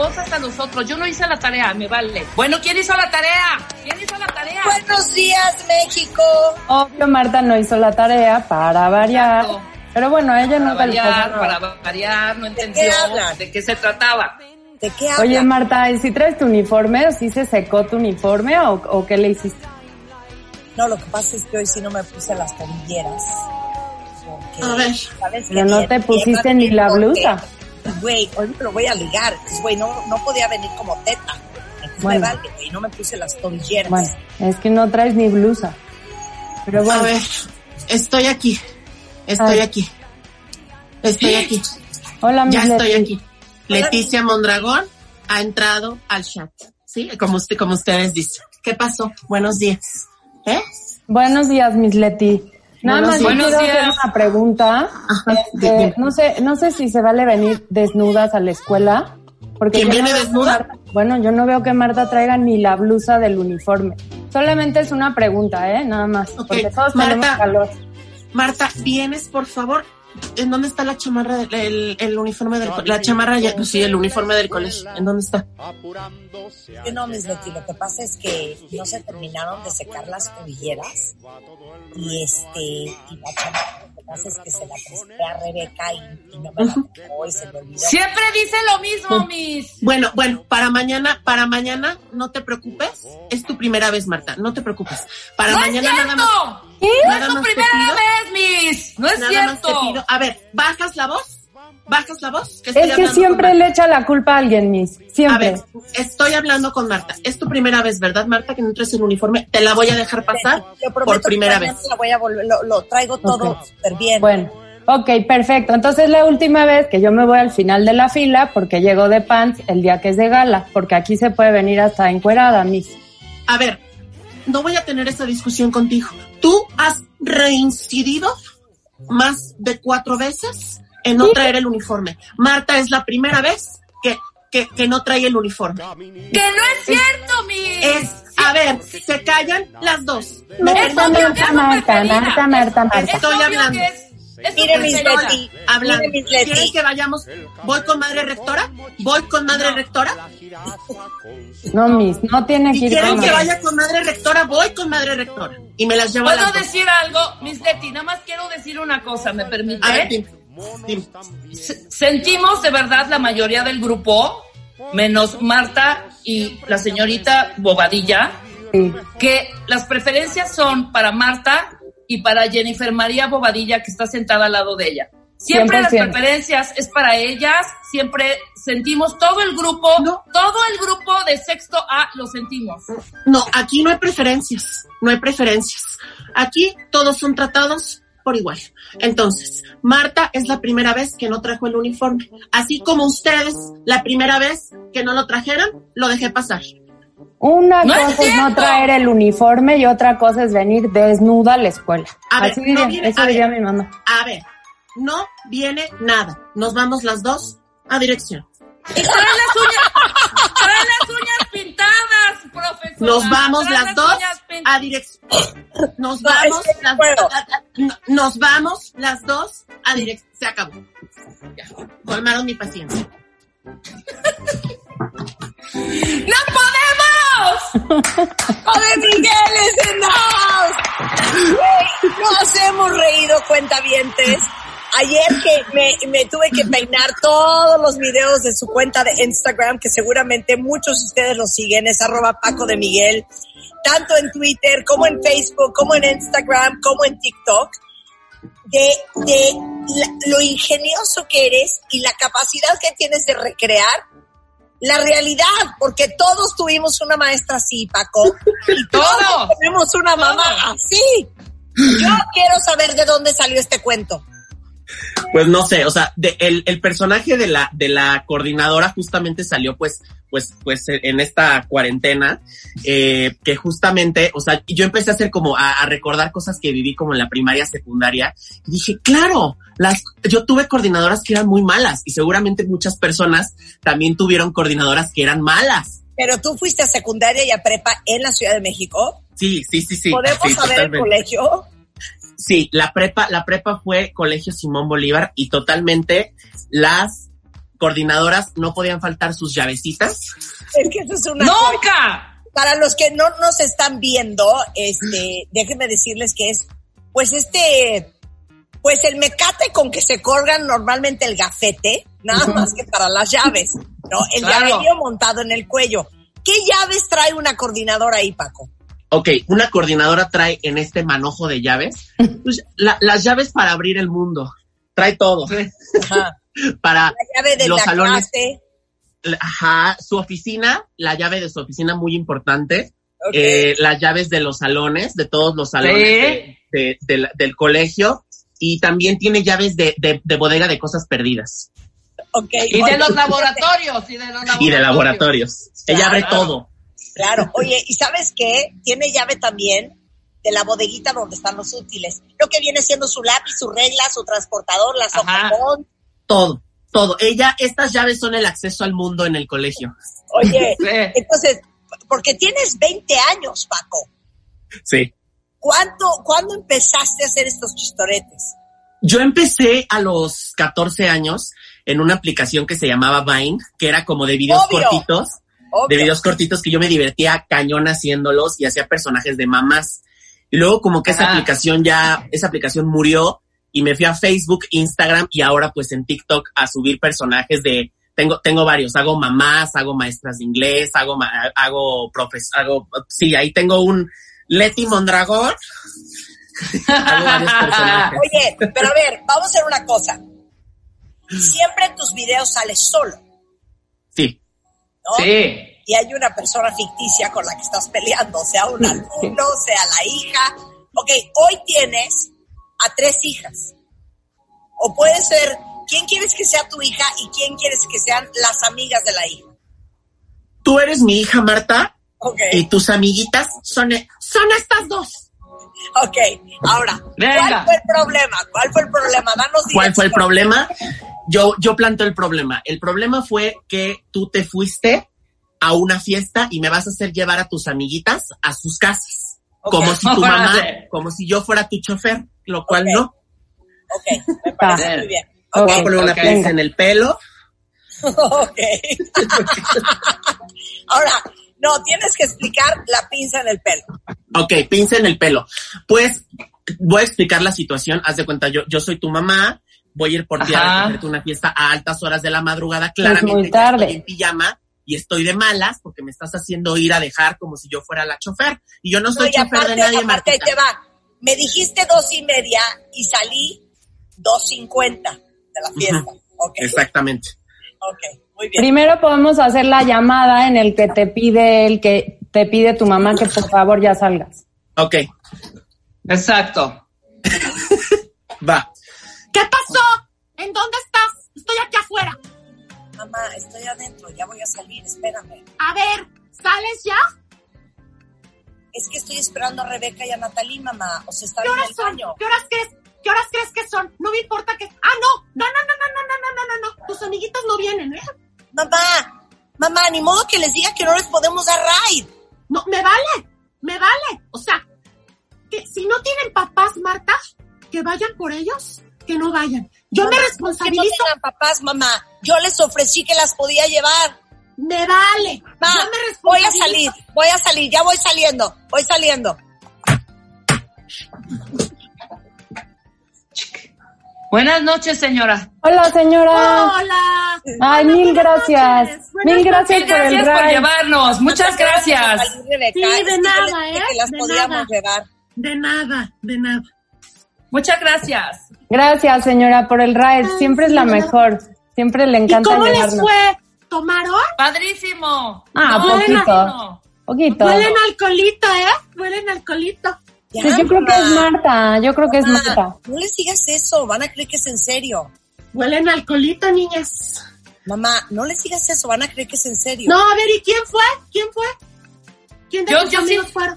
Cosas a nosotros? Yo no hice la tarea, me vale. Bueno, ¿quién hizo la tarea? ¿Quién hizo la tarea? Buenos días, México. Obvio, Marta no hizo la tarea para variar. Exacto. Pero bueno, ella Para nunca variar, para variar, no entendió qué hablan? de qué se trataba. ¿De qué? Oye, Marta, ¿y si traes tu uniforme o si se secó tu uniforme o, o qué le hiciste? No, lo que pasa es que hoy sí no me puse las tobilleras. Porque, A ver. ¿sabes Pero qué? no te pusiste ni la porque, blusa. Güey, hoy me lo voy a ligar. Entonces, güey, no, no podía venir como teta. Entonces Bueno. me vale, güey, no me puse las tobilleras. Bueno, es que no traes ni blusa. Pero bueno, A ver, estoy aquí. Estoy Ay. aquí. Estoy aquí. hola, Ya estoy aquí. Leticia Mondragón ha entrado al chat. Sí, como usted, como ustedes dicen. ¿Qué pasó? Buenos días. ¿Eh? Buenos días, Miss Leti. Nada más yo días. quiero Buenos hacer días. una pregunta. Ajá, Este, no sé, no sé si se vale venir desnudas a la escuela. Porque ¿Quién viene no desnuda? Marta- bueno, yo no veo que Marta traiga ni la blusa del uniforme. Solamente es una pregunta, ¿eh? Nada más. Ok, Porque todos Marta. tenemos calor. Marta, vienes, por favor. ¿En dónde está la chamarra, del- el, el uniforme del co- La chamarra, ya, pues sí, el uniforme del colegio. ¿En dónde está? Que no, Miss Betty, lo que pasa es que no se terminaron de secar las tobilleras. Y este, y la chamaca, lo que pasa es que se la presté a Rebeca y, y no me la tocó y se me olvidó. Siempre dice lo mismo, mis. Bueno, bueno, para mañana, para mañana, no te preocupes. Es tu primera vez, Marta, no te preocupes. Para ¡No es mañana nada más. ¡No Nada es tu primera pido- vez, mis! ¡No es Nada cierto! A ver, ¿bajas la voz? ¿Bajas la voz? estoy Es que siempre le echa la culpa a alguien, Miss. Marta. A Siempre. ver, estoy hablando con Marta. Es tu primera vez, ¿verdad, Marta? Que no traes el uniforme. Te la voy a dejar pasar Yo por primera vez. la voy a volver, lo, lo traigo todo Ok. súper bien. Bueno, ok, perfecto. Entonces la última vez que yo me voy al final de la fila porque llego de pants el día que es de gala, porque aquí se puede venir hasta encuerada, Miss. A ver, no voy a tener esa discusión contigo. Tú has reincidido más de cuatro veces en no traer el uniforme. Marta es la primera vez que, que, que no trae el uniforme. ¡Que no es cierto, mis! Es, a ver, se callan las dos. ¿Me Marta? Marta, Marta, Marta, Marta, Marta. Estoy obvio hablando. Es- mis. Leti, Hablando. mire, mis Leti. ¿Quieren que vayamos? ¿Voy con madre rectora? ¿Voy con madre rectora? No, Miss, no tiene que ir quieren con que vaya con madre rectora, voy con madre rectora. Y me las llevo a ¿Puedo decir algo? Miss Leti, nada más quiero decir una cosa, ¿me permite? A ver, Sentimos de verdad la mayoría del grupo, menos Marta y la señorita Bobadilla, Sí. que las preferencias son para Marta y para Jennifer María Bobadilla, que está sentada al lado de ella. Siempre las 100%. preferencias es para ellas, siempre sentimos todo el grupo, No. todo el grupo de sexto A lo sentimos. No, aquí no hay preferencias, no hay preferencias. Aquí todos son tratados por igual. Entonces, Marta es la primera vez que no trajo el uniforme. Así como ustedes, la primera vez que no lo trajeron, lo dejé pasar. Una ¡No es cosa es no traer el uniforme y otra cosa es venir desnuda a la escuela. A ver, Así no diría, viene- eso a diría ver. mi mamá. A ver, no viene nada. Nos vamos las dos a dirección. Trae las uñas, trae las uñas pintadas, profesor. Nos vamos las dos a dirección. Nos No, vamos es que no las no- nos vamos las dos a dirección. Se acabó. Ya. colmaron mi paciencia. ¡No podemos! ¡Joder, Miguel es en Nos hemos reído, cuentavientes. Ayer que me, me tuve que peinar todos los videos de su cuenta de Instagram, que seguramente muchos de ustedes lo siguen, es arroba Paco de Miguel, tanto en Twitter como en Facebook, como en Instagram, como en TikTok, de, de lo ingenioso que eres y la capacidad que tienes de recrear la realidad, porque todos tuvimos una maestra así, Paco, y todos tenemos una mamá así. Yo quiero saber de dónde salió este cuento. Pues no sé, o sea, de, el, el personaje de la, de la coordinadora justamente salió pues, pues, pues en esta cuarentena, eh, que justamente, o sea, yo empecé a hacer como a, a recordar cosas que viví como en la primaria, secundaria, y dije, claro, las, yo tuve coordinadoras que eran muy malas, y seguramente muchas personas también tuvieron coordinadoras que eran malas. Pero tú fuiste a secundaria y a prepa en la Ciudad de México. Sí, sí, sí, sí. ¿Podemos sí, saber el colegio? Sí, la prepa, la prepa fue Colegio Simón Bolívar y totalmente las coordinadoras no podían faltar sus llavecitas. Es que eso es una joya. ¡Nunca! Para los que no nos están viendo, este, déjenme decirles que es, pues este, pues el mecate con que se colgan normalmente el gafete, nada más que para las llaves, ¿no? El Claro. llaverío montado en el cuello. ¿Qué llaves trae una coordinadora ahí, Paco? Ok, una coordinadora trae en este manojo de llaves, pues, la- las llaves para abrir el mundo. Trae todo. Ajá. Para, La llave de Los la salones. clase. ajá, su oficina, la llave de su oficina muy importante. Eh, las llaves de los salones, de todos los salones Sí. de- de- del- del colegio. Y también tiene llaves de, de- de bodega de cosas perdidas. ok. Y Oye, de los laboratorios, y de los laboratorios. Y de laboratorios. Ella abre todo. Claro, oye, ¿y sabes qué? Tiene llave también de la bodeguita donde están los útiles. Lo que viene siendo su lápiz, su regla, su transportador, la Ajá. Todo, todo. Ella, estas llaves son el acceso al mundo en el colegio. Oye, Sí. entonces, porque tienes 20 años, Paco. Sí. ¿Cuánto, ¿Cuándo empezaste a hacer estos chistoretes? Yo empecé a los 14 años en una aplicación que se llamaba Vine, que era como de videos Obvio. cortitos, Obvio. de videos cortitos que yo me divertía cañón haciéndolos y hacía personajes de mamás. Y luego como que esa aplicación ya, esa aplicación murió y me fui a Facebook, Instagram y ahora pues en TikTok a subir personajes de, tengo, tengo varios, hago mamás, hago maestras de inglés, hago, ma- hago profes, hago, sí, ahí tengo un Leti Mondragón. hago varios personajes. Oye, pero a ver, vamos a hacer una cosa. Siempre en tus videos sales solo, Sí, ¿no? Sí. y hay una persona ficticia con la que estás peleando, sea un alumno, sea la hija. Ok, hoy tienes a tres hijas. O puede ser, ¿quién quieres que sea tu hija y quién quieres que sean las amigas de la hija? tú eres mi hija Marta y tus amiguitas son, son estas dos. ok. Ahora, Venga. ¿cuál fue el problema? ¿Cuál fue el problema? Danos ¿Cuál fue el problema? Yo, yo planteo el problema. El problema fue que tú te fuiste a una fiesta y me vas a hacer llevar a tus amiguitas a sus casas. Como si tu mamá, como si yo fuera tu chofer, lo cual no. Ok, me parece muy bien. Voy a poner una pinza en el pelo. Ok. Ahora, no, tienes que explicar la pinza en el pelo. Ok, pinza en el pelo. Pues voy a explicar la situación. Haz de cuenta, yo, yo soy tu mamá, voy a ir por ti a recogerte una fiesta a altas horas de la madrugada. Claramente muy tarde. estoy en pijama y estoy de malas porque me estás haciendo ir a dejar como si yo fuera la chofer. Y yo no No, soy y chofer aparte, de nadie, aparte ahí Martita. te va. Me dijiste dos y media y salí dos cincuenta de la fiesta. Exactamente. ok, muy bien. Primero podemos hacer la llamada en el que te pide el que te pide tu mamá que por favor ya salgas. Ok, Exacto. va. ¿Qué pasó? ¿En dónde mamá, estoy adentro, ya voy a salir, espérame. A ver, ¿sales ya? Es que estoy esperando a Rebeca y a Natalí, mamá. O sea, están ¿Qué horas en el son? Baño. ¿Qué horas crees? ¿Qué horas crees que son? No me importa que. ¡Ah, no! No, no, no, no, no, no, no, no. Tus amiguitos no vienen, ¿eh? Mamá, mamá, ni modo que les diga que no les podemos dar ride. No, me vale, me vale. O sea, que si no tienen papás, Marta, que vayan por ellos, que no vayan. Yo me responsabilizo. No papás, mamá. Yo les ofrecí que las podía llevar. Me vale. Ma, Yo me voy a salir, voy a salir, ya voy saliendo, voy saliendo. Buenas noches, señora. Hola, señora. Hola. Ay, Hola, mil gracias. Mil gracias por el gracias por llevarnos. Muchas gracias. Sí, de nada, ¿eh? Que las De podíamos nada. llevar. De nada, de nada. Muchas gracias. Gracias, señora, por el ride. Siempre es la mejor. Siempre le ¿Y encanta cómo les llevarnos. fue? ¿Tomaron? Padrísimo. Ah, No, poquito. no. Poquito. Huelen alcoholito, ¿eh? Huelen alcoholito. Ya, Sí, yo creo que es. Marta. Yo creo que es Marta. No les digas eso, van a creer que es en serio. Huelen alcoholito, niñas. Mamá, no les digas eso, van a creer que es en serio. No, a ver, ¿y quién fue? ¿Quién fue? ¿Quién de Yo- tus yo sí. amigos fueron?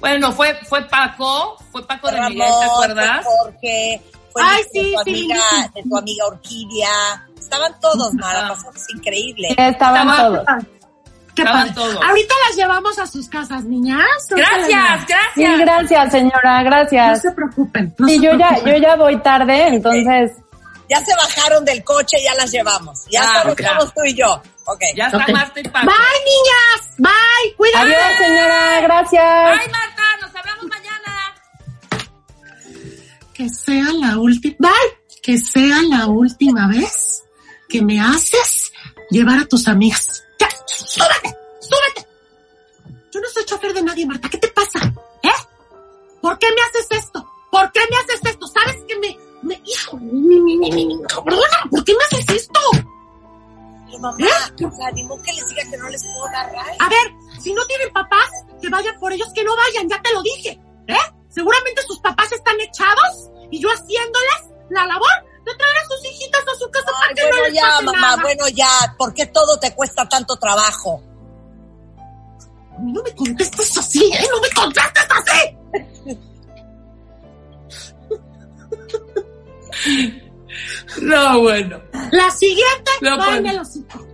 Bueno, fue, fue Paco, fue Paco de Ramón, Miguel, ¿te acuerdas? fue Jorge, fue Ay, de sí, tu sí, amiga, de tu amiga Orquídea. Estaban todos, Mara, Ah. pasamos increíble. Sí, estaban Estaba- todos. Qué Estaban padre. todos. Ahorita las llevamos a sus casas, niñas. Gracias, llevamos. Mil gracias. gracias, señora. No Gracias. se preocupen. No Sí, se yo ya, yo ya voy tarde, entonces. Ya se bajaron del coche, ya las llevamos. Ya Ah, estamos tú y yo. Ok. Ya está Ok. Marta y Paco. Bye, niñas. Bye. Cuídate. Adiós, señora. Gracias. Ay, Marta, nos hablamos mañana. Que sea la última. Bye. Que sea la última vez que me haces llevar a tus amigas. Ya, súbete, súbete. Yo no soy chofer de nadie, Marta. ¿Qué te pasa? ¿Eh? ¿Por qué me haces esto? ¿Por qué me haces esto? ¿Sabes que me, me, hijo, mi, mi, mi, mi, cabrona, ¿por qué me haces esto? Mamá, o sea, ni modo que les diga que no les puedo dar. A ver, si no tienen papás, que vayan por ellos, que no vayan, ya te lo dije. ¿Eh? Seguramente sus papás están echados y yo haciéndoles la labor de traer a sus hijitas a su casa para que no bueno, les ya, pase mamá, nada. bueno, ya. ¿Por qué todo te cuesta tanto trabajo? No me contestes así, ¿eh? No me contestes así. No, bueno. La siguiente No, pues. el hocico.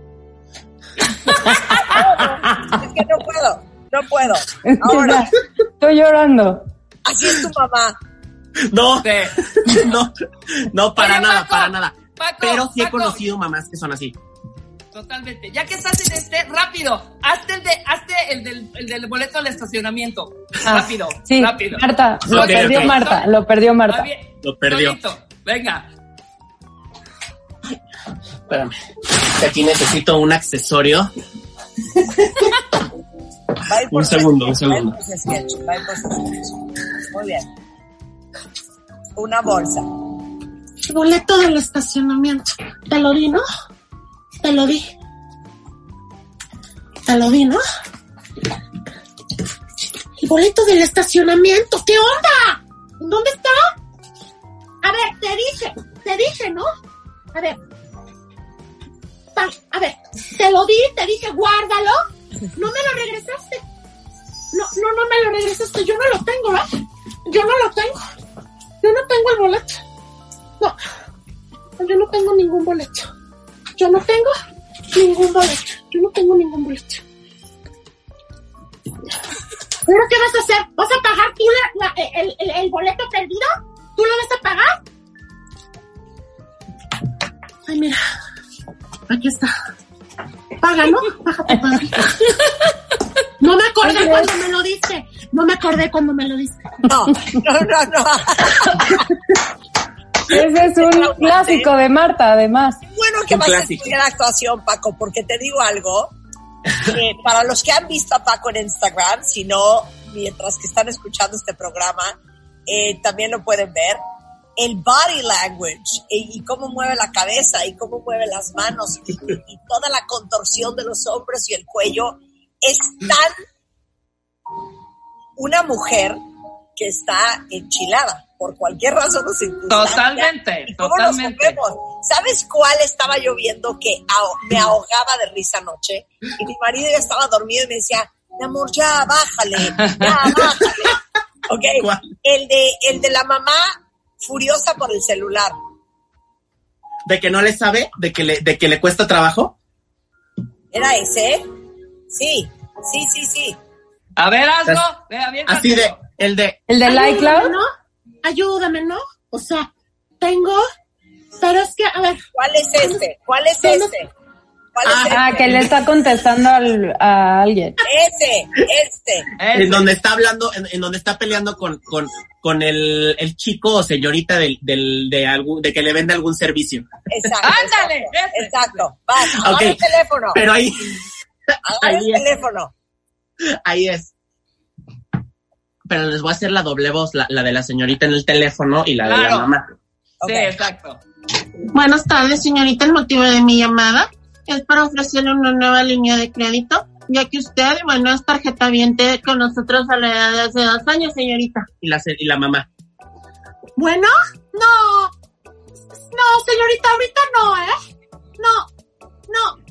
Es que no puedo, no puedo. Ahora, Estoy llorando. así es tu mamá. No, Sí. no, no, para Oye, nada, Paco, para nada. Paco, Pero sí he Paco. conocido mamás que son así. Totalmente. Ya que estás en este, rápido, hazte el, de, hazte el, del, el del boleto al estacionamiento. Ah, rápido, Sí, rápido. Marta, lo Ok, perdió ok. Marta, lo perdió Marta. Lo perdió. Solito. Venga. Espérame. Aquí necesito un accesorio. Un segundo, un segundo. Muy bien. Una bolsa. El boleto del estacionamiento. Te lo di, ¿no? Te lo di. Te lo di, ¿no? El boleto del estacionamiento. ¿Qué onda? ¿Dónde está? A ver, te dije, te dije, ¿no? A ver. Pa- a ver, te lo di, te dije, guárdalo. No me lo regresaste. No, no, no me lo regresaste. Yo no lo tengo, ¿eh? Yo no lo tengo. Yo no tengo el boleto. No, yo no tengo ningún boleto. Yo no tengo ningún boleto. Yo no tengo ningún boleto. ¿Pero qué vas a hacer? ¿Vas a pagar tú el- el boleto perdido? ¿Tú lo vas a pagar? Ay, mira. Aquí está. Paga, ¿no? Págate. No me acordé cuando me lo diste. No me acordé cuando me lo diste. No, no, no, no. Ese es un clásico de Marta, además. Bueno que Un vas a estudiar actuación, Paco, porque te digo algo. que para los que han visto a Paco en Instagram, si no, mientras que están escuchando este programa, eh, también lo pueden ver. El body language y, y cómo mueve la cabeza y cómo mueve las manos y, y toda la contorsión de los hombros y el cuello es tan una mujer que está enchilada por cualquier razón o circunstancia. Totalmente, ¿Y cómo nos totalmente. movemos? ¿Sabes cuál estaba yo viendo que me ahogaba de risa anoche? Y mi marido ya estaba dormido y me decía, mi amor, ya bájale, ya bájale. ¿Ok? ¿Cuál? El de, el de la mamá furiosa por el celular. De que no le sabe, de que le, de que le cuesta trabajo. ¿Era ese? Sí, sí, sí, sí. A ver, hazlo. Ve, aviéntatelo. Así de, el de, El del Ayúdame, iCloud. ¿no? Ayúdame, ¿no? O sea, tengo, pero es que, a ver. ¿Cuál es este? ¿Cuál es este? ¿Cuál es Ah, que le está contestando al- a alguien. Ese, este. En donde está hablando, en, en donde está peleando con, con, con el, el chico o señorita del, del, de, algún, de que le vende algún servicio. Exacto. Ándale, exacto, ese. Exacto. Vas, agarra Ok, el teléfono. Pero ahí, Agarra el ahí es. teléfono. ahí es. Pero les voy a hacer la doble voz, la, la de la señorita en el teléfono y la de la mamá. Ok. Sí, exacto. Buenas tardes, señorita. El motivo de mi llamada es para ofrecerle una nueva línea de crédito, ya que usted, bueno, es tarjeta viente con nosotros a la edad de hace dos años, señorita. Y la, y la mamá. Bueno, no. No, señorita, ahorita no, ¿eh? No, no.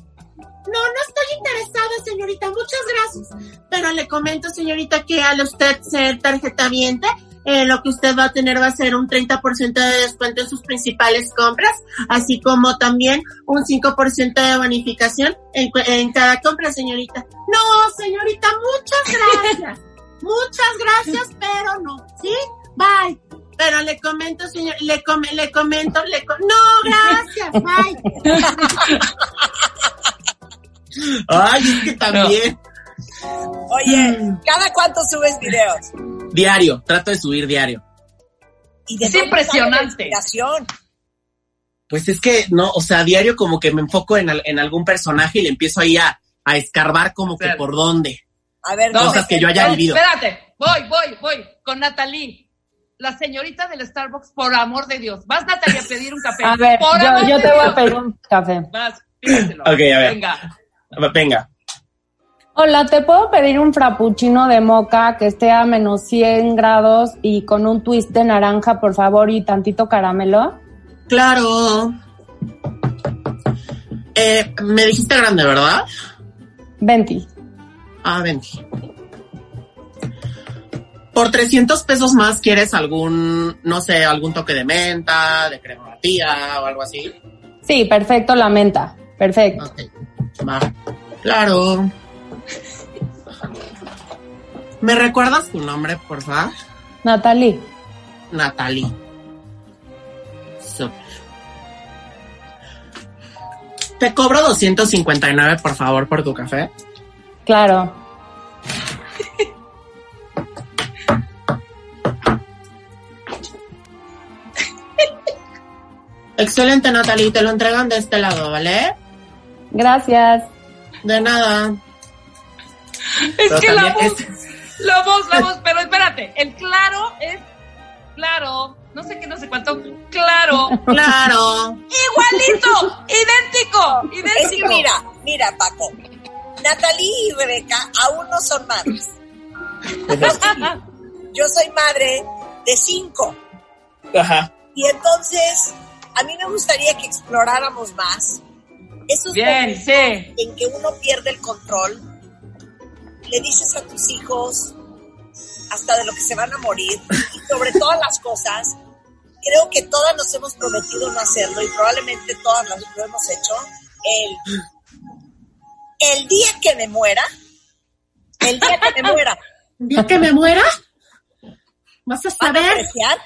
No, no estoy interesada, señorita. Muchas gracias. Pero le comento, señorita, que al usted ser tarjeta viente, eh, lo que usted va a tener va a ser un 30% de descuento en sus principales compras, así como también un 5% de bonificación en, en cada compra, señorita. No, señorita, muchas gracias. muchas gracias, pero no. ¿Sí? Bye. Pero le comento, señor, le, come, le comento, le co- no, gracias, bye. Ay, es que también. Oye, ¿cada cuánto subes videos? Diario, trato de subir diario. ¿Y de Es impresionante. Pues es que, no, o sea, diario como que me enfoco en, al- en algún personaje y le empiezo ahí a, a escarbar como que por dónde. A ver, No, Cosas que yo haya vivido. Espérate, voy, voy, voy. Con Natalie, la señorita del Starbucks, por amor de Dios. Vas, Natalie, a pedir un café. A ver, por yo, amor yo de te voy a pedir un café. Vas, pídeselo. Ok, a ver. Venga. Venga. Hola, ¿te puedo pedir un frappuccino de moca que esté a menos 100 grados y con un twist de naranja, por favor, y tantito caramelo? Claro. Eh, me dijiste grande, ¿verdad? 20. Ah, 20. Por 300 pesos más, ¿quieres algún, no sé, algún toque de menta, de crema batida o algo así? Sí, perfecto, la menta. Perfecto. Ok, va. Claro. ¿Me recuerdas tu nombre, por favor? Natalie. Natalie. Súper. Te cobro 259, por favor, por tu café. Claro. Excelente, Natalie. Te lo entregan de este lado, ¿vale? Gracias. De nada. Es Pero que la voz, es- la voz, la voz, pero espérate, el claro es claro, no sé qué, no sé cuánto, claro, Claro. igualito, idéntico, Es que idéntico. mira, mira, Paco. Natalie y Rebeca aún no son madres. Yo soy madre de cinco. Ajá. Y entonces, a mí me gustaría que exploráramos más esos Bien, momentos sí. en que uno pierde el control. Le dices a tus hijos hasta de lo que se van a morir y sobre todas las cosas. Creo que todas nos hemos prometido no hacerlo y probablemente todas las- lo hemos hecho. El, el día que me muera, el día que me muera, El día que me muera, vas a a saber. apreciar.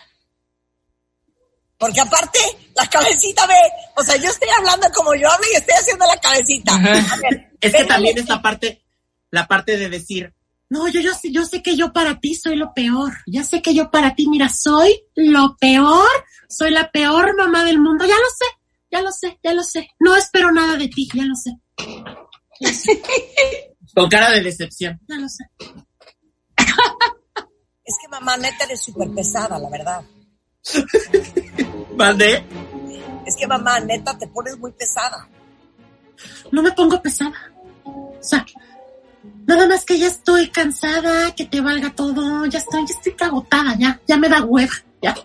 Porque aparte, la cabecita ve, o sea, yo estoy hablando como yo hablo y estoy haciendo la cabecita. A ver, Es que también Leti. es la parte, la parte de decir, No, yo, yo, sé- yo sé que yo para ti soy lo peor. Ya sé que yo para ti, mira, soy lo peor. Soy la peor mamá del mundo. Ya lo sé, ya lo sé, ya lo sé. No espero nada de ti, ya lo sé, con cara de decepción. ya lo sé. Es que mamá, neta, eres súper pesada, la verdad. ¿Vale? Es que mamá, neta, te pones muy pesada. No me pongo pesada. O sea, nada más que ya estoy cansada, que te valga todo. Ya estoy, ya estoy agotada, ya, ya me da hueva, ya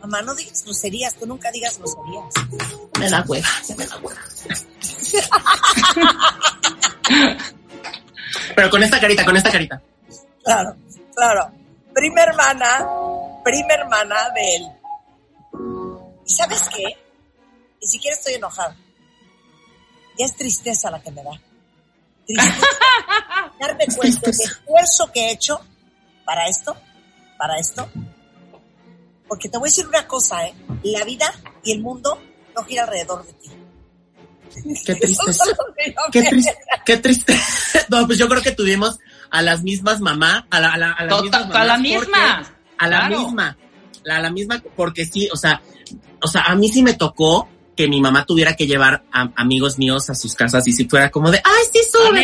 Mamá, no digas groserías, tú nunca digas groserías. me da hueva, ya me da hueva. Pero con esta carita, con esta carita. Claro, claro. Prima hermana, prima hermana de él. ¿Y sabes qué? Ni siquiera estoy enojada. Ya es tristeza la que me da. Tristeza. Darme cuenta del esfuerzo que he hecho para esto, para esto. Porque te voy a decir una cosa, ¿eh? la vida y el mundo no gira alrededor de ti. Qué tristeza. Qué triste. Qué triste. No, pues yo creo que tuvimos a las mismas mamás, a la, a la, a las Tota- mismas a la porque- misma. A la Claro. misma. A la misma, porque sí, o sea, o sea, a mí sí me tocó que mi mamá tuviera que llevar a amigos míos a sus casas y si fuera como de, ay, sí,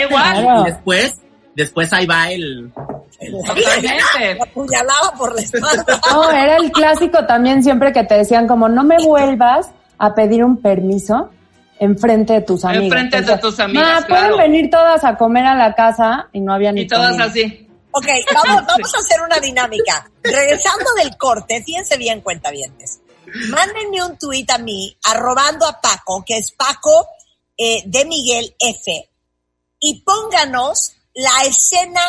igual. Claro. Y después, después ahí va el, Totalmente. La apuñalaba por la espalda. No, era el clásico también siempre que te decían como no me vuelvas a pedir un permiso enfrente de tus amigos. Enfrente de tus amigas, "Ma, pueden claro". venir todas a comer a la casa y no había ni Y todas comida. así. Ok, vamos, vamos a hacer una dinámica. Regresando del corte, fíjense bien, cuentavientes. Mándenme un tuit a mí, arrobando a Paco, que es Paco eh, de Miguel F. Y pónganos la escena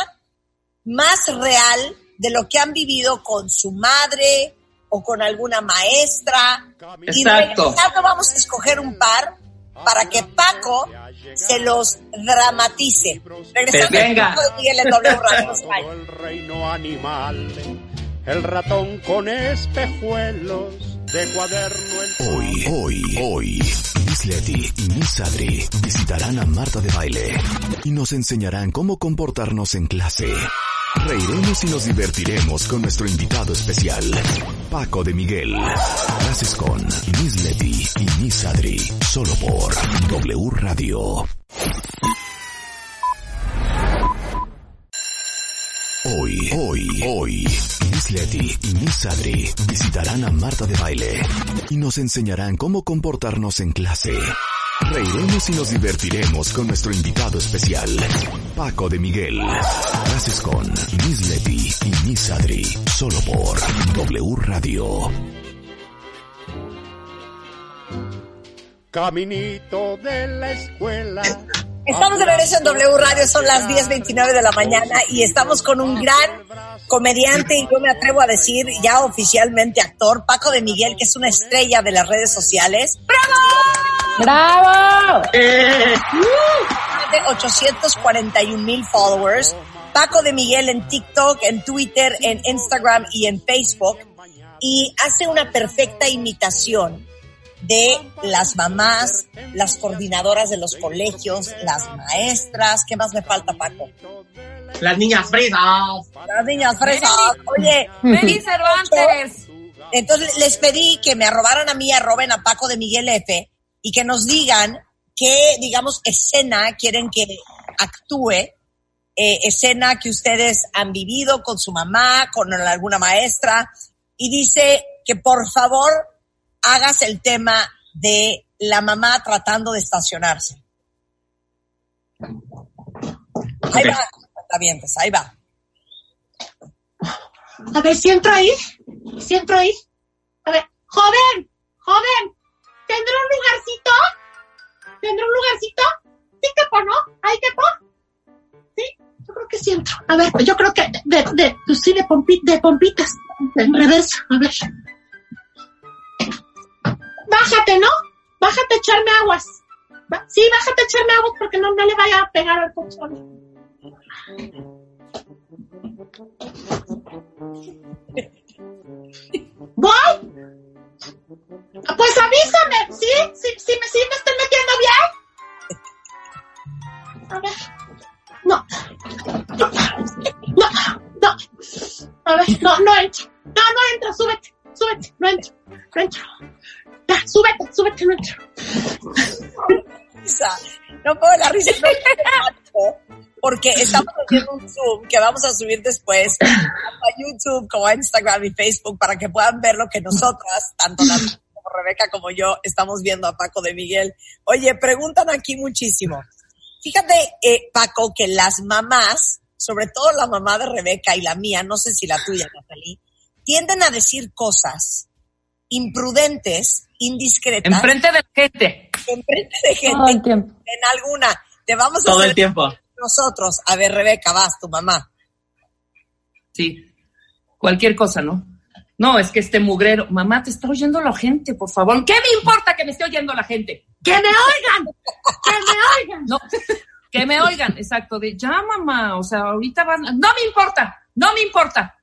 más real de lo que han vivido con su madre o con alguna maestra. Y Exacto. regresando vamos a escoger un par para que Paco se los dramatice. Regresando Venga. De Miguel en W. Todo el reino animal, el ratón con espejuelos Hoy, hoy, hoy, Miss Letty y Miss Adri visitarán a Marta de Baile y nos enseñarán cómo comportarnos en clase. Reiremos y nos divertiremos con nuestro invitado especial, Paco de Miguel. Clases con Miss Letty y Miss Adri, solo por W Radio. Hoy, hoy, hoy, Miss Letty y Miss Adri visitarán a Marta de Baile y nos enseñarán cómo comportarnos en clase. Reiremos y nos divertiremos con nuestro invitado especial, Paco de Miguel. Clases con Miss Letty y Miss Adri, solo por W Radio. caminito de la escuela. Estamos de regreso en W Radio, son las 10.29 de la mañana y estamos con un gran comediante y yo me atrevo a decir ya oficialmente actor, Paco de Miguel, que es una estrella de las redes sociales. ¡Bravo! Más de 841 mil followers. Paco de Miguel en TikTok, en Twitter, en Instagram y en Facebook. Y hace una perfecta imitación de las mamás, las coordinadoras de los colegios, las maestras. ¿Qué más me falta, Paco? las niñas fresas. Las niñas fresas. Oye, Meli Cervantes. entonces les pedí que me arrobaran a mí, arroben a Paco de Miguel F. y que nos digan qué, digamos, escena quieren que actúe, eh, escena que ustedes han vivido con su mamá, con alguna maestra, y dice que por favor hagas el tema de la mamá tratando de estacionarse. Ahí va, está bien, pues ahí va. A ver, si entro ahí, si entro ahí. A ver, joven, joven, ¿tendrá un lugarcito? ¿Tendrá un lugarcito? Sí, quepo, ¿no? ¿Ahí quepo? Sí, yo creo que sí entro. A ver, yo creo que de, de, pues sí, de, pompi- de pompitas, en reversa, a ver. Bájate, ¿no? Bájate a echarme aguas. Sí, bájate a echarme aguas porque no, no le vaya a pegar al colchón. ¿Voy? Pues avísame, ¿sí? ¿Sí, sí, me, sí porque estamos haciendo un Zoom que vamos a subir después a YouTube, como a Instagram y Facebook, para que puedan ver lo que nosotras, tanto la como Rebeca como yo, estamos viendo a Paco de Miguel. Oye, preguntan aquí muchísimo. Fíjate, eh, Paco, que las mamás, sobre todo la mamá de Rebeca y la mía, no sé si la tuya, Natalie, tienden a decir cosas imprudentes, indiscretas, Enfrente de gente. enfrente de gente Todo el tiempo. en alguna. Te vamos a Todo hacer el tiempo. Nosotros. A ver, Rebeca, vas, tu mamá. Sí. Cualquier cosa, ¿no? No, es que este mugrero. Mamá, te está oyendo la gente, por favor. ¿Qué me importa que me esté oyendo la gente? ¡Que me oigan! ¡Que me oigan! No, que me oigan, exacto. De ya, mamá, o sea, ahorita van. No me importa, no me importa.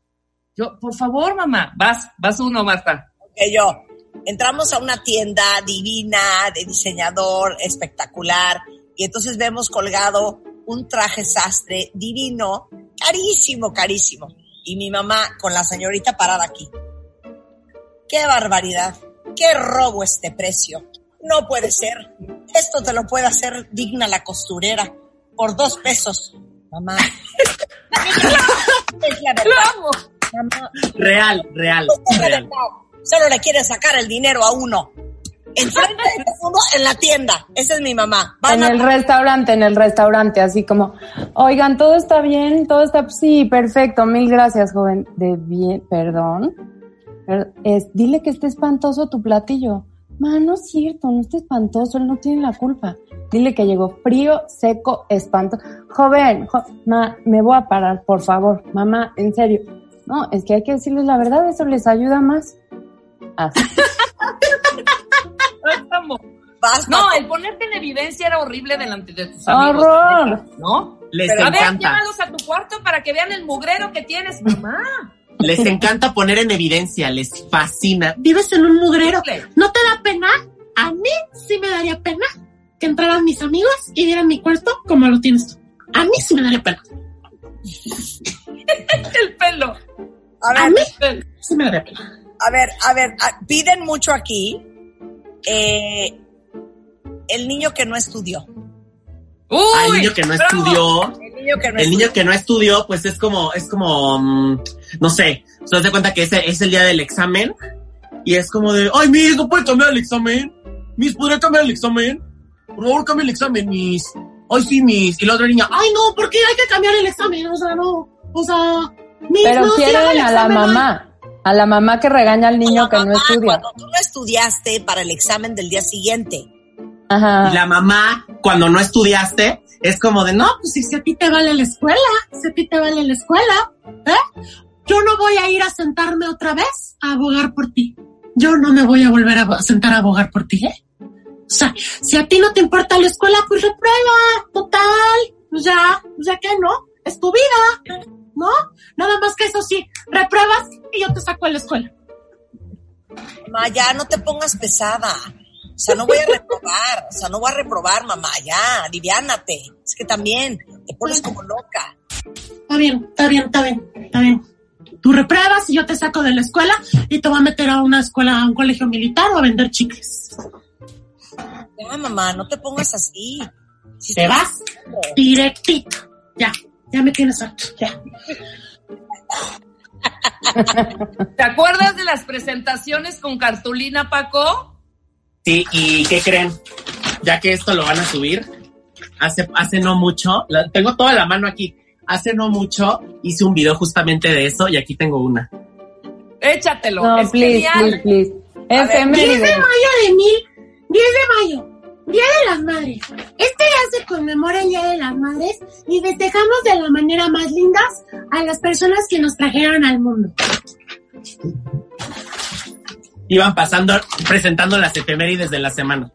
Yo, por favor, mamá, vas, vas uno, Marta. Que yo. entramos a una tienda divina, de diseñador, espectacular, y entonces vemos colgado un traje sastre divino, carísimo, carísimo. Y mi mamá con la señorita parada aquí. ¡Qué barbaridad! ¡Qué robo este precio! No puede ser. Esto te lo puede hacer digna la costurera por dos pesos. Mamá. es la verdad. Mamá, Real, real, es la real. verdad. Solo le quiere sacar el dinero a uno. Enfrente de todo mundo en la tienda. Esa es mi mamá. Van En a- el restaurante, en el restaurante, así como, oigan, todo está bien, todo está, sí, perfecto, mil gracias, joven. De bien, perdón. Per- Es, dile que está espantoso tu platillo. Ma, no es cierto, no está espantoso, él no tiene la culpa. Dile que llegó frío, seco, espantoso. Joven, jo- ma, me voy a parar, por favor. Mamá, en serio. No, es que hay que decirles la verdad, eso les ayuda más. Así. No, el ponerte en evidencia era horrible delante de tus amigos. ¡Horror! neta, ¿No? Les Pero a ver, encanta. llévalos a tu cuarto para que vean el mugrero que tienes, mamá. Les encanta poner en evidencia, les fascina. Vives en un mugrero. ¿No te da pena? A mí sí me daría pena que entraran mis amigos y vieran mi cuarto como lo tienes tú. A mí sí me daría pena. El pelo. A A ver, mí sí me daría pena. a ver, a ver, a- piden mucho aquí. Eh, el niño que no estudió. Uy, Al niño que no bravo. estudió, El niño que no el niño estudió. que no estudió, pues es como, es como, mm, no sé, se das cuenta que ese es el día del examen y es como de, ay, Miss, ¿no puede cambiar el examen? Miss, ¿podría cambiar el examen? Por favor, cambia el examen, Miss. Ay, sí, Miss. Y la otra niña, ay, no, ¿por qué hay que cambiar el examen? O sea, no. O sea, mi- Pero no, sí el quieren a la mamá, a la mamá que regaña al niño que no estudia. Cuando tú no estudiaste para el examen del día siguiente. Ajá. y la mamá, cuando no estudiaste, es como de, no, Pues si, si a ti te vale la escuela, si a ti te vale la escuela, ¿eh? Yo no voy a ir a sentarme otra vez a abogar por ti. Yo no me voy a volver a sentar a abogar por ti, ¿eh? O sea, si a ti no te importa la escuela, pues reprueba, total. Pues ya, ya que no, es tu vida, ¿no? Nada más que eso sí, repruebas y yo te saco de la escuela. Mamá, ya no te pongas pesada. O sea, no voy a reprobar. O sea, no voy a reprobar, mamá. Ya, aliviánate. Es que también te pones como loca. Está bien, está bien, está bien, está bien. Tú repruebas y yo te saco de la escuela y te voy a meter a una escuela, a un colegio militar o a vender chicles. Ya, mamá, no te pongas así. Si Te vas directito. Ya, ya me tienes harto, ya. ¿Te acuerdas de las presentaciones con cartulina, Paco? Sí, ¿y qué creen? Ya que esto lo van a subir, hace, hace no mucho, la- tengo toda la mano aquí, hace no mucho hice un video justamente de eso y aquí tengo una. Échatelo. No, es please, genial. please, please. 10 de mayo de mil, 10 de mayo, Día de las Madres. Este día se conmemora el Día de las Madres y festejamos de la manera más linda a las personas que nos trajeron al mundo. Iban pasando, presentando las efemérides de la semana.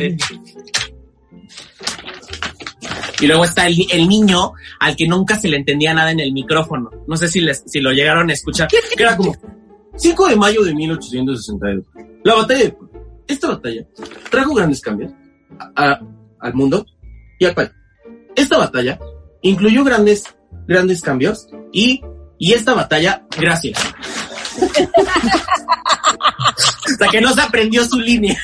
Eh. Y luego está el, el niño al que nunca se le entendía nada en el micrófono. No sé si, les, si lo llegaron a escuchar. Que era como 5 de mayo de 1862. La batalla de. Esta batalla trajo grandes cambios a- a- al mundo y al país. Esta batalla incluyó grandes, grandes cambios y, y esta batalla, gracias. o sea, que no se aprendió su línea.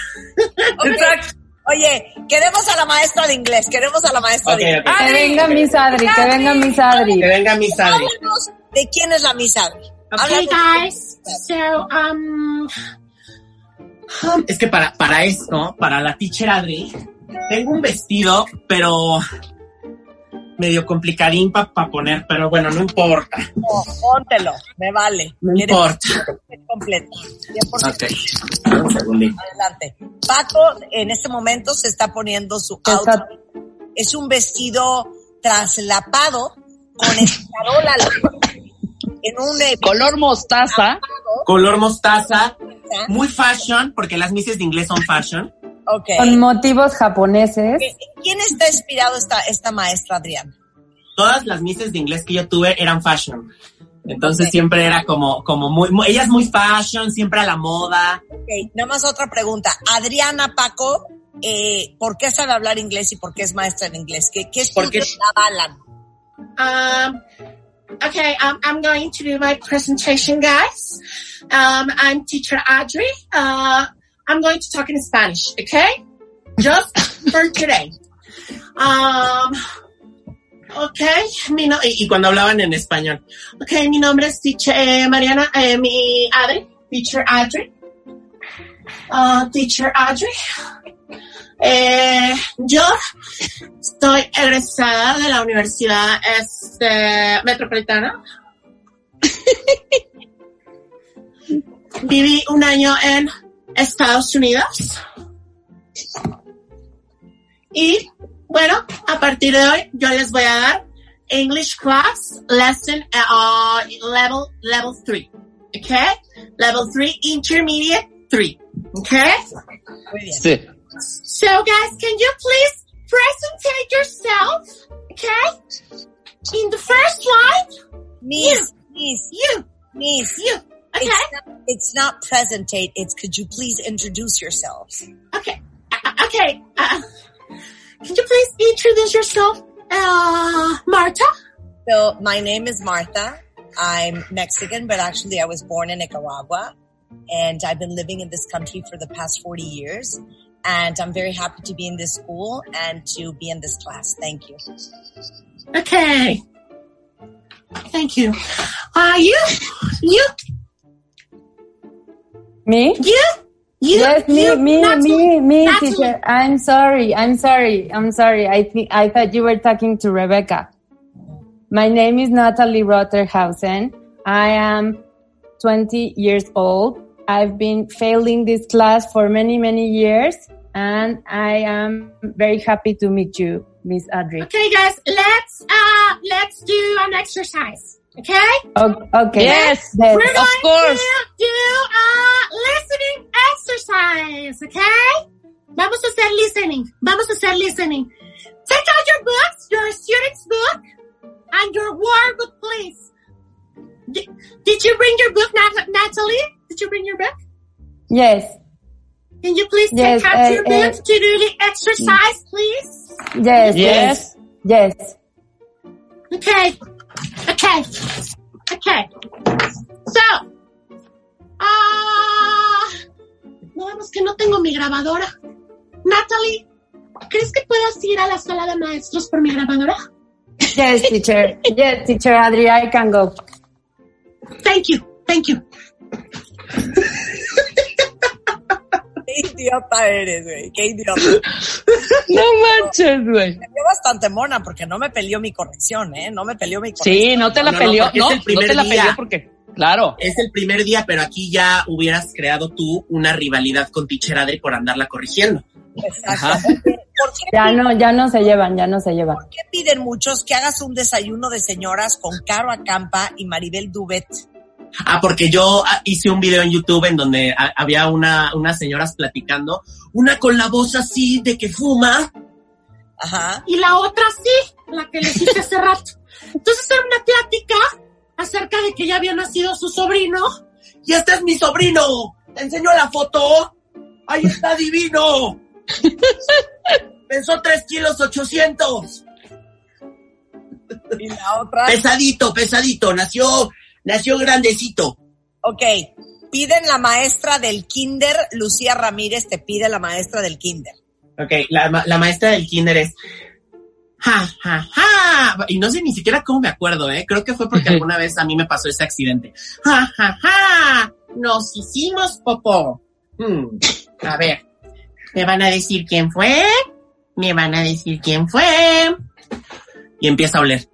Exacto. Oye, queremos a la maestra de inglés, queremos a la maestra de inglés. Que venga Miss Adri, que venga Miss Adri. Que venga mi Sadri. Háblanos de quién es la Miss Adri. Okay, Háblanos. guys. So, um, Es que para, para esto, para la teacher Adri, tengo un vestido, pero medio complicadín para poner, pero bueno, no importa. No, póntelo, me vale. No Queremos importa. completo. 100% Ok. Un segundito. adelante. Paco en este momento se está poniendo su Está- outfit. Es un vestido traslapado con escarola en un eh, Color mostaza. Color mostaza, muy fashion, porque las mises de inglés son fashion. Ok. Con motivos japoneses. ¿En quién está inspirado esta, esta maestra Adriana? Todas las mises de inglés que yo tuve eran fashion. Entonces siempre era como, como muy, muy- ella es muy fashion, siempre a la moda. Ok, nada más otra pregunta. Adriana Paco, eh, ¿por qué sabe hablar inglés y por qué es maestra en inglés? ¿Qué, qué Porque- estudios la avalan? Um, okay, um, I'm going to do my presentation, guys. Um, I'm teacher Audrey. Uh, I'm going to talk in Spanish, okay? Just for today. Um, okay, mi no- Y, y cuando hablaban en español. okay, mi nombre es teacher eh, Mariana, eh, mi Adri, teacher Audrey. Uh, teacher Audrey. Eh, yo Soy egresada de la Universidad este, Metropolitana. Viví un año en Estados Unidos. Y bueno, a partir de hoy yo les voy a dar English class lesson uh, level level 3. Okay? Level 3 intermediate 3. Okay? Muy bien. Sí. So guys, can you please presentate yourself? Okay? In the first line, Miss, Miss, you, Miss, you. Okay? It's not, it's not presentate, it's could you please introduce yourselves? Okay. Uh, okay. Uh, can you please introduce yourself, uh, Marta? So my name is Martha. I'm Mexican, but actually I was born in Nicaragua and I've been living in this country for the past 40 years. And I'm very happy to be in this school and to be in this class. Thank you. Okay. Thank you. Uh, you, you, Me? you, you. yes, me, you, me, Natalie, me, me, Natalie. teacher. I'm sorry. I'm sorry. I'm sorry. I think I thought you were talking to Rebecca. My name is Natalie Rotterhausen. I am 20 years old. I've been failing this class for many, many years, and I am very happy to meet you, Miss Adri. Okay, guys, let's, uh, let's do an exercise. Okay? O- okay. Yes. Yes. We're Of going course. to do a listening exercise, okay? Vamos a hacer listening. Vamos a hacer listening. Take out your books, your student's book, and your word book, please. Did, did you bring your book, Nat- Natalie? Did you bring your book? Yes. Can you please take Yes, out uh, your uh, book to do the exercise, please? Yes. Yes. Yes. Okay. Okay. Okay. So. Ah. no, es que no tengo mi grabadora. Natalie, ¿crees que puedas ir a la sala de maestros por mi grabadora? Yes, teacher. Yes, teacher Adri, I can go. Thank you. Thank you. Idiota eres, güey. Qué idiota. No manches, güey. Me vio bastante mona porque no me peleó mi corrección, ¿eh? No me peleó mi corrección. Sí, no te la No, no, no, peleó. No, es el no primer te la día. peleó porque, claro. Es el primer día, pero aquí ya hubieras creado tú una rivalidad con Teacher Adri por andarla corrigiendo. Exacto. Ajá. ¿Por qué, Ya no, ya no se llevan, ya no se llevan. por qué piden muchos que hagas un desayuno de señoras con Caro Acampa y Maribel Dubet? Ah, porque yo ah, hice un video en YouTube en donde ah, había una, unas señoras platicando, una con la voz así de que fuma, Ajá. Y la otra sí, la que les hice hace rato. Entonces era una plática acerca de que ya había nacido su sobrino. y este es mi sobrino, te enseño la foto, ahí está divino, pesó 3 kilos 800, Y la otra. pesadito, pesadito, nació, nació grandecito. Ok. Piden la maestra del kinder, Lucía Ramírez te pide la maestra del kinder. Ok, la, la maestra del kinder es... Ja, ja, ja. Y no sé ni siquiera cómo me acuerdo, ¿eh? Creo que fue porque alguna vez a mí me pasó ese accidente. Ja, ja, ja. Nos hicimos popó. Hmm, A ver, ¿me van a decir quién fue? ¿Me van a decir quién fue? Y empieza a oler.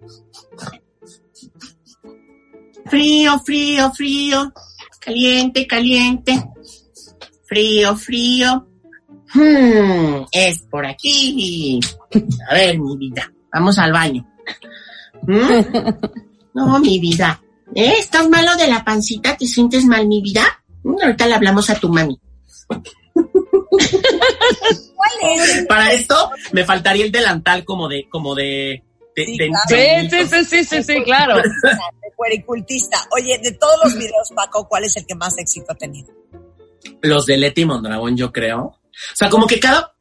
Frío, frío, frío. Caliente, caliente. Frío, frío. Hmm, es por aquí. A ver, mi vida, vamos al baño. ¿Mm? No, mi vida. ¿Eh? ¿Estás malo de la pancita? ¿Te sientes mal, mi vida? Mm, Ahorita le hablamos a tu mami. ¿Cuál es? Para esto me faltaría el delantal como de, como de, Sí, de- claro. de Sí, sí, sí, sí, sí, sí, claro. De puericultista. Oye, de todos los videos, Paco, ¿cuál es el que más éxito ha tenido? los de Leti Mondragón, yo creo. O sea, como que cada,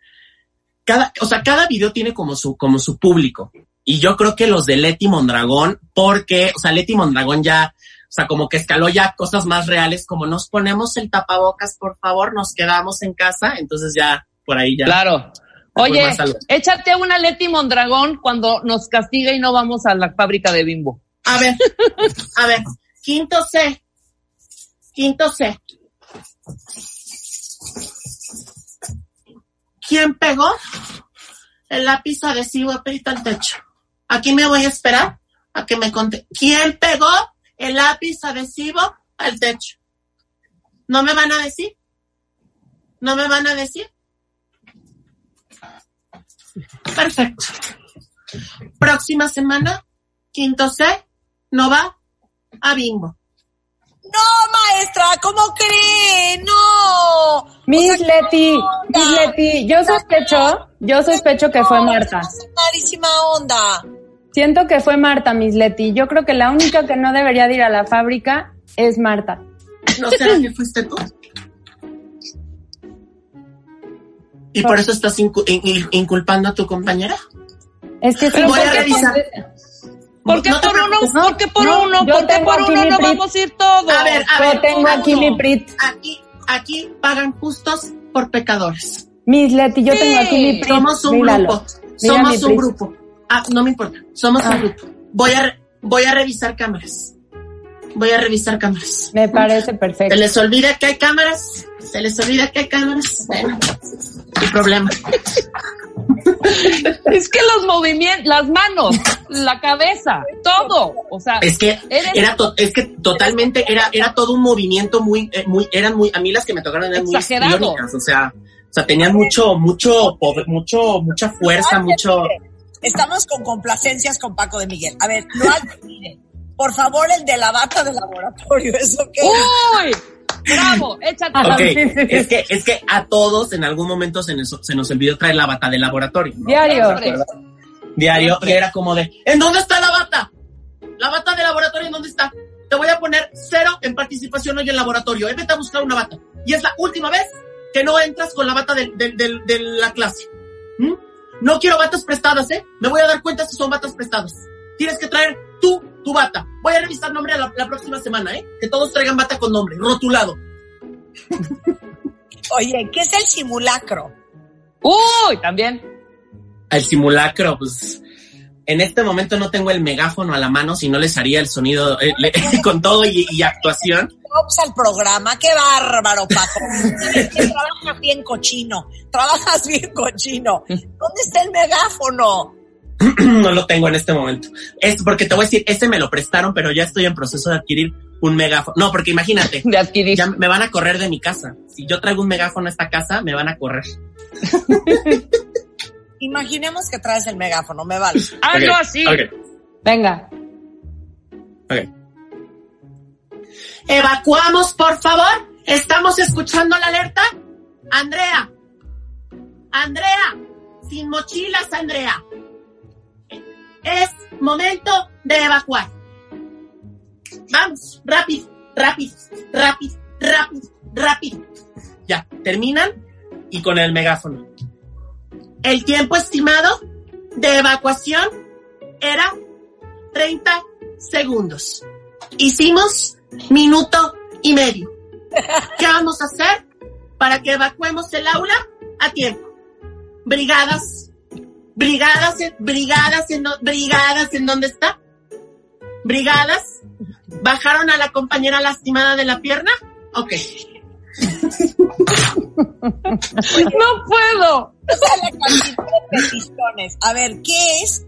cada, o sea, cada video tiene como su, como su público. Y yo creo que los de Leti Mondragón, porque, o sea, Leti Mondragón ya, o sea, como que escaló ya cosas más reales, como nos ponemos el tapabocas, por favor, nos quedamos en casa, entonces ya, por ahí ya. Claro. Oye, échate una Leti Mondragón cuando nos castiga y no vamos a la fábrica de Bimbo. A ver, a ver, quinto C. Quinto C. ¿Quién pegó el lápiz adhesivo aprieto al techo? Aquí me voy a esperar a que me conte. ¿Quién pegó el lápiz adhesivo al techo? ¿No me van a decir? ¿No me van a decir? Perfecto. Próxima semana, quinto C, no va a Bimbo. No, maestra, ¿cómo cree? No. Miss O sea, Leti. Miss Leti, yo sospecho, yo sospecho que fue Marta. Carísima onda. Siento que fue Marta, Miss Leti. Yo creo que la única que no debería de ir a la fábrica es Marta. ¿No será que fuiste tú? ¿Y por eso estás incu- in- in- inculpando a tu compañera? Es que sí, Voy a porque- revisar. ¿Por qué No por uno? preocupes. ¿Por qué por no, uno? yo ¿Por uno no vamos a ir todos? A ver, a Yo ver. tengo uno, aquí uno. mi Prit. Aquí, aquí pagan justos por pecadores. Miss Leti, yo Sí, tengo aquí mi Prit. Somos un Míralo. grupo. Mira Somos un grupo. Ah, no me importa. Somos Ah. un grupo. Voy a, re- voy a revisar cámaras. Voy a revisar cámaras. Me parece ¿Se perfecto. les olvida que hay cámaras? ¿Se les olvida que hay cámaras? Bueno, sin problema. Es que los movimientos, las manos, la cabeza, todo. O sea, Es que Eres- era to- es que totalmente era era todo un movimiento muy eh, muy eran muy a mí las que me tocaron eran muy Exagerado. histriónicas, o sea, o sea, tenían mucho mucho poder, mucho mucha fuerza, Ay, mucho Estamos con complacencias con Paco de Miguel. A ver, no mire, por favor, el de la bata de laboratorio, ¿eso qué? ¡Uy! ¡Bravo! Échate. Ok, sí, sí, sí. es que es que a todos en algún momento se nos, se nos olvidó traer la bata de laboratorio, ¿no? Diario. Diario y era como de ¿En dónde está la bata? La bata de laboratorio, ¿en dónde está? Te voy a poner cero en participación hoy en laboratorio. Eh, vete a buscar una bata. Y es la última vez que no entras con la bata del- del- del- de, la clase. ¿Mm? No quiero batas prestadas, ¿eh? Me voy a dar cuenta si son batas prestadas. Tienes que traer tú tu bata. Voy a revisar nombre la, la próxima semana, ¿eh? Que todos traigan bata con nombre, rotulado. Oye, ¿qué es el simulacro? ¡Uy! También. al simulacro, pues en este momento no tengo el megáfono a la mano, si no les haría el sonido eh, le- con todo y, y actuación. Ops al programa, qué bárbaro, Paco. Que trabajas bien cochino, trabajas bien cochino. ¿Dónde está el megáfono? no lo tengo en este momento. Es porque te voy a decir, este me lo prestaron, pero ya estoy en proceso de adquirir un megáfono. No, porque imagínate, De adquirir. ya me van a correr de mi casa. Si yo traigo un megáfono a esta casa, me van a correr. Imaginemos que traes el megáfono, me vale. Hazlo así. Venga. ok. Evacuamos, por favor. ¿Estamos escuchando la alerta? Andrea. Andrea. Sin mochilas, Andrea. Es momento de evacuar. Vamos, rápido, rápido, rápido, rápido, rápido. Ya, terminan y con el megáfono. El tiempo estimado de evacuación era 30 segundos. Hicimos minuto y medio. ¿Qué vamos a hacer para que evacuemos el aula a tiempo? Brigadas, brigadas, en- brigadas, en, brigadas, ¿en dónde está? Brigadas, bajaron a la compañera lastimada de la pierna. Ok. No puedo. O sea, la cantidad de peticiones. A ver, ¿qué es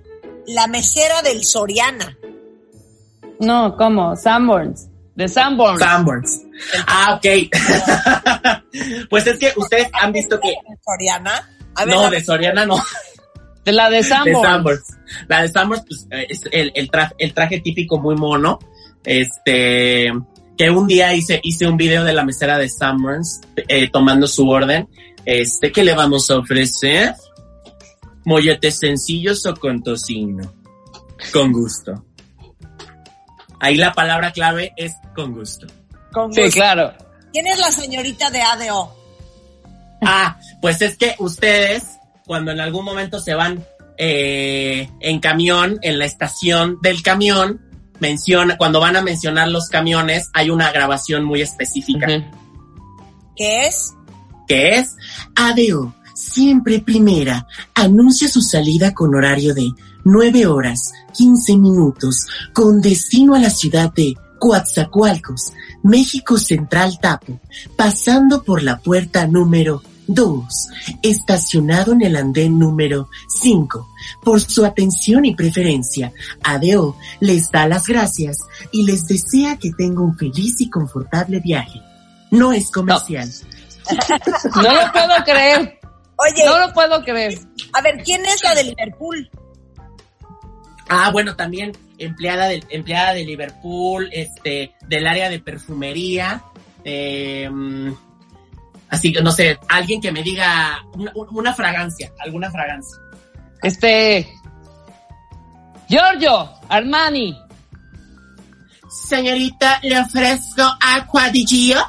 la mesera del Soriana? No, ¿cómo? Sanborns. De Sanborns. Sanborns. Ah, ok. pues es que ustedes han visto que... ¿El Soriana? A ver, No, de Soriana no. De la de. Sanborns. La de Sanborns, pues, eh, es el, el, traje, el traje típico muy mono. Este, que un día hice, hice un video de la mesera de Sanborns, eh, tomando su orden. Este, ¿qué le vamos a ofrecer? Molletes sencillos o con tocino. Con gusto. Ahí la palabra clave es con gusto. Con Sí, gusto. claro. ¿Quién es la señorita de ADO? Ah, pues es que ustedes, cuando en algún momento se van eh, en camión, en la estación del camión, menciona, cuando van a mencionar los camiones, hay una grabación muy específica. ¿Qué es? que es ADO, siempre primera, anuncia su salida con horario de 9 horas 15 minutos con destino a la ciudad de Coatzacoalcos, México Central Tapo, pasando por la puerta número 2, estacionado en el andén número 5. Por su atención y preferencia, ADO les da las gracias y les desea que tenga un feliz y confortable viaje. No es comercial. No lo puedo creer. Oye, No lo puedo creer. a ver, ¿quién es la de Liverpool? Ah, bueno, también empleada de, empleada de Liverpool, este, del área de perfumería. eh, así que no sé, alguien que me diga una, una fragancia, alguna fragancia. Este. Giorgio Armani. Señorita, le ofrezco agua di Gio.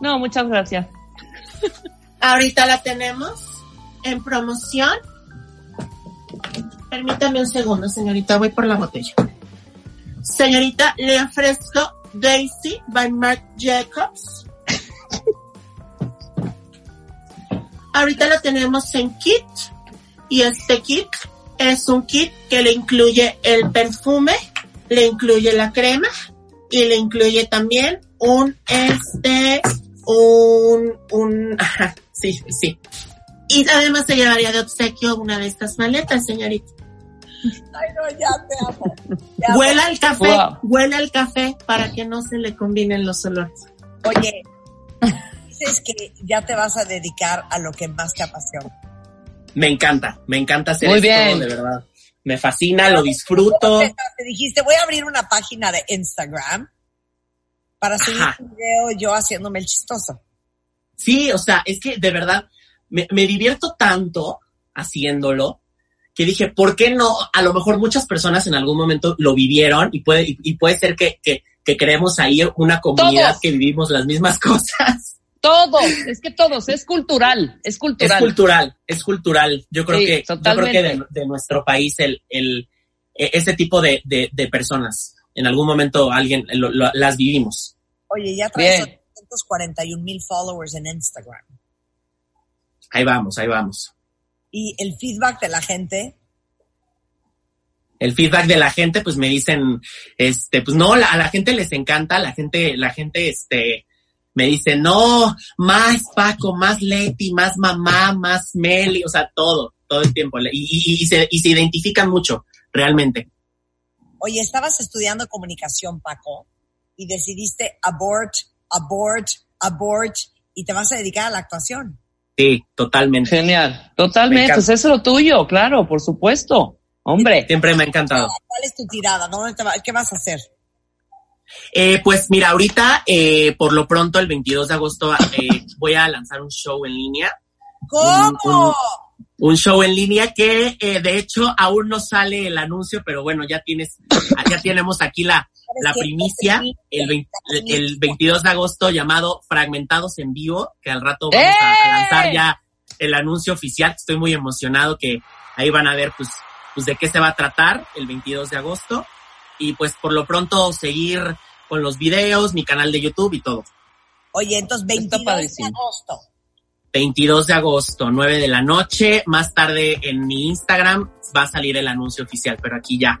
No, muchas gracias. Ahorita la tenemos en promoción. Permítame un segundo, señorita, voy por la botella. Señorita, le ofrezco Daisy by Marc Jacobs. Ahorita lo tenemos en kit y este kit es un kit que le incluye el perfume, le incluye la crema y le incluye también un este un un ajá, sí sí y además se llevaría de obsequio una de estas maletas señorita Ay, no, ya te amo. Amo. huela el café Wow. huela el café para que no se le combinen los olores Oye, dices que ya te vas a dedicar a lo que más te apasiona. Me encanta, me encanta hacer Muy esto, bien. de verdad. Me fascina, lo disfruto. Te dijiste, voy a abrir una página de Instagram para subir Ajá. un video yo haciéndome el chistoso. Sí, o sea, es que de verdad me, me divierto tanto haciéndolo que dije, ¿por qué no? A lo mejor muchas personas en algún momento lo vivieron y puede, y, y puede ser que, que, que creemos ahí una comunidad Todos. que vivimos las mismas cosas. Todos, es que todos, es cultural, es Es cultural. cultural, es cultural. Yo creo Sí, que, yo creo que de, de nuestro país el, el, e- ese tipo de, de, de personas, en algún momento alguien lo- lo- las vivimos. Oye, ya traes Bien. 841 mil followers en Instagram. Ahí vamos, ahí vamos. Y el feedback de la gente, el feedback de la gente, pues me dicen, este, pues no, la- a la gente les encanta, la gente, la gente, este, me dice, no, más Paco, más Leti, más mamá, más Meli, o sea, todo, todo el tiempo. Y, y- y se, y se identifican mucho, realmente. oye, estabas estudiando comunicación, Paco, y decidiste abort, abort, abort, y te vas a dedicar a la actuación. Sí, totalmente. Genial, Me totalmente. Pues eso es lo tuyo, claro, por supuesto. Hombre, Siempre me ha encantado. ¿Cuál es tu tirada? ¿Dónde te va- ¿Qué vas a hacer? Eh, pues mira, ahorita, eh, por lo pronto, el 22 de agosto, eh, voy a lanzar un show en línea. ¿Cómo? un show en línea que eh, de hecho aún no sale el anuncio, pero bueno, ya tienes, ya tenemos aquí la, la primicia, el, 20 el 22 de agosto llamado Fragmentados en Vivo, que al rato vamos a ¡Eh! lanzar ya el anuncio oficial. Estoy muy emocionado que ahí van a ver pues, pues de qué se va a tratar el 22 de agosto. Y pues por lo pronto seguir con los videos, mi canal de YouTube y todo. Oye, entonces 22 de agosto. 22 de agosto, 9 de la noche. Más tarde en mi Instagram va a salir el anuncio oficial, pero aquí ya.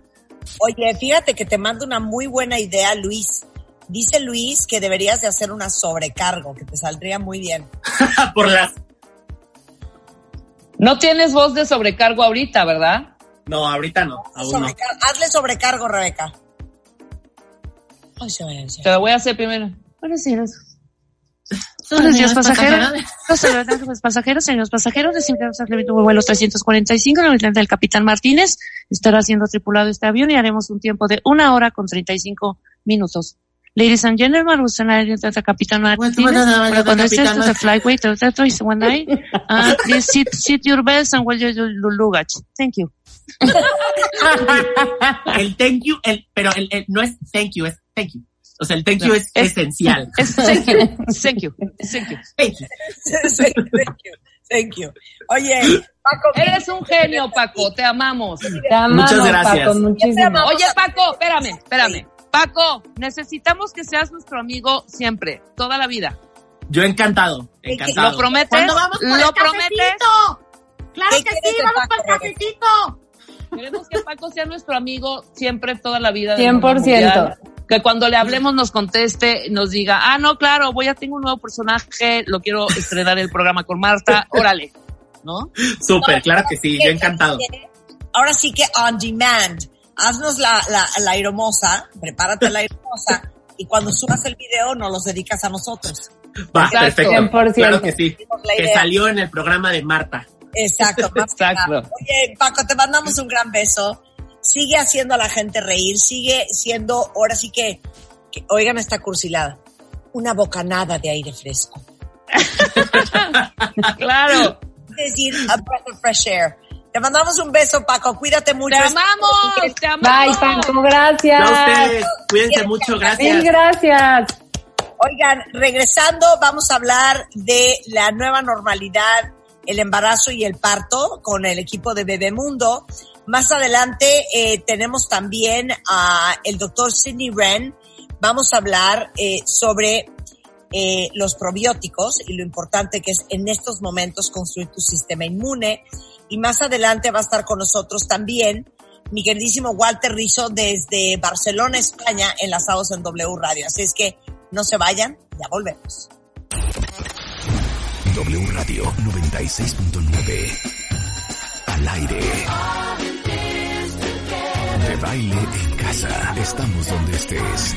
Oye, fíjate que te mando una muy buena idea, Luis. Dice Luis que deberías de hacer una sobrecargo, que te saldría muy bien. Por las. no tienes voz de sobrecargo ahorita, ¿verdad? No, ahorita no, aún no. Sobrecar- Hazle sobrecargo, Rebeca. Ay, se vaya, se Te lo voy a hacer primero. Buenos días. Buenos días, pasajeros. Los pasajeros, señores pasajeros, designados al vuelos 345, en el tren del Capitán Martínez. Estará siendo tripulado este avión y haremos un tiempo de una hora con 35 minutos. Ladies and gentlemen, an idea that the Capitán Martínez, Capitán to the flyway, to the is one night, uh, please sit, sit your belts and wear your luggage. Thank you. El thank you, el, pero el, el- no es thank you, es thank you. O sea, el thank you es, Es- esencial. Es thank you, thank you, thank you. Thank you. thank you, thank you. Oye, Paco, Eres un genio, Paco, te amamos. Te amamos, Muchas gracias. Paco, Oye, Paco, espérame, espérame. Paco, necesitamos que seas nuestro amigo siempre, toda la vida. Yo encantado, encantado. ¿Lo prometes? ¿Cuándo vamos por ¿Lo el prometes? Claro ¿Qué que sí, vamos Paco, por el cafecito. Queremos que Paco sea nuestro amigo siempre, toda la vida. del 100%. mundo mundial. Que cuando le hablemos nos conteste, nos diga, ah, no, claro, voy a tengo un nuevo personaje, lo quiero estrenar el programa con Marta, órale, ¿no? Súper, claro que sí, yo encantado. Ahora sí que on demand. Haznos la, la, la aeromosa, prepárate la aeromosa y cuando subas el video nos los dedicas a nosotros. Va, Exacto. perfecto. 100%. Claro que sí. Que salió en el programa de Marta. Exacto, más Exacto. nada. Oye, Paco, te mandamos un gran beso. Sigue haciendo a la gente reír, sigue siendo, ahora sí que, que oigan esta cursilada, una bocanada de aire fresco. Claro. Es decir, a breath of fresh air. Te mandamos un beso, Paco. Cuídate mucho. Te amamos, te Bye. Paco, A gracias. ustedes, cuídense mucho, Mil gracias. gracias. Oigan, regresando, vamos a hablar de la nueva normalidad, el embarazo y el parto con el equipo de Bebemundo. Más adelante eh, tenemos también a el doctor Sidney Wren. Vamos a hablar eh, sobre eh, los probióticos y lo importante que es en estos momentos construir tu sistema inmune. Y más adelante va a estar con nosotros también mi queridísimo Walter Rizzo desde Barcelona, España, enlazados en W Radio. Así es que no se vayan, ya volvemos. W Radio 96.9. Al aire. De baile en casa. Estamos donde estés.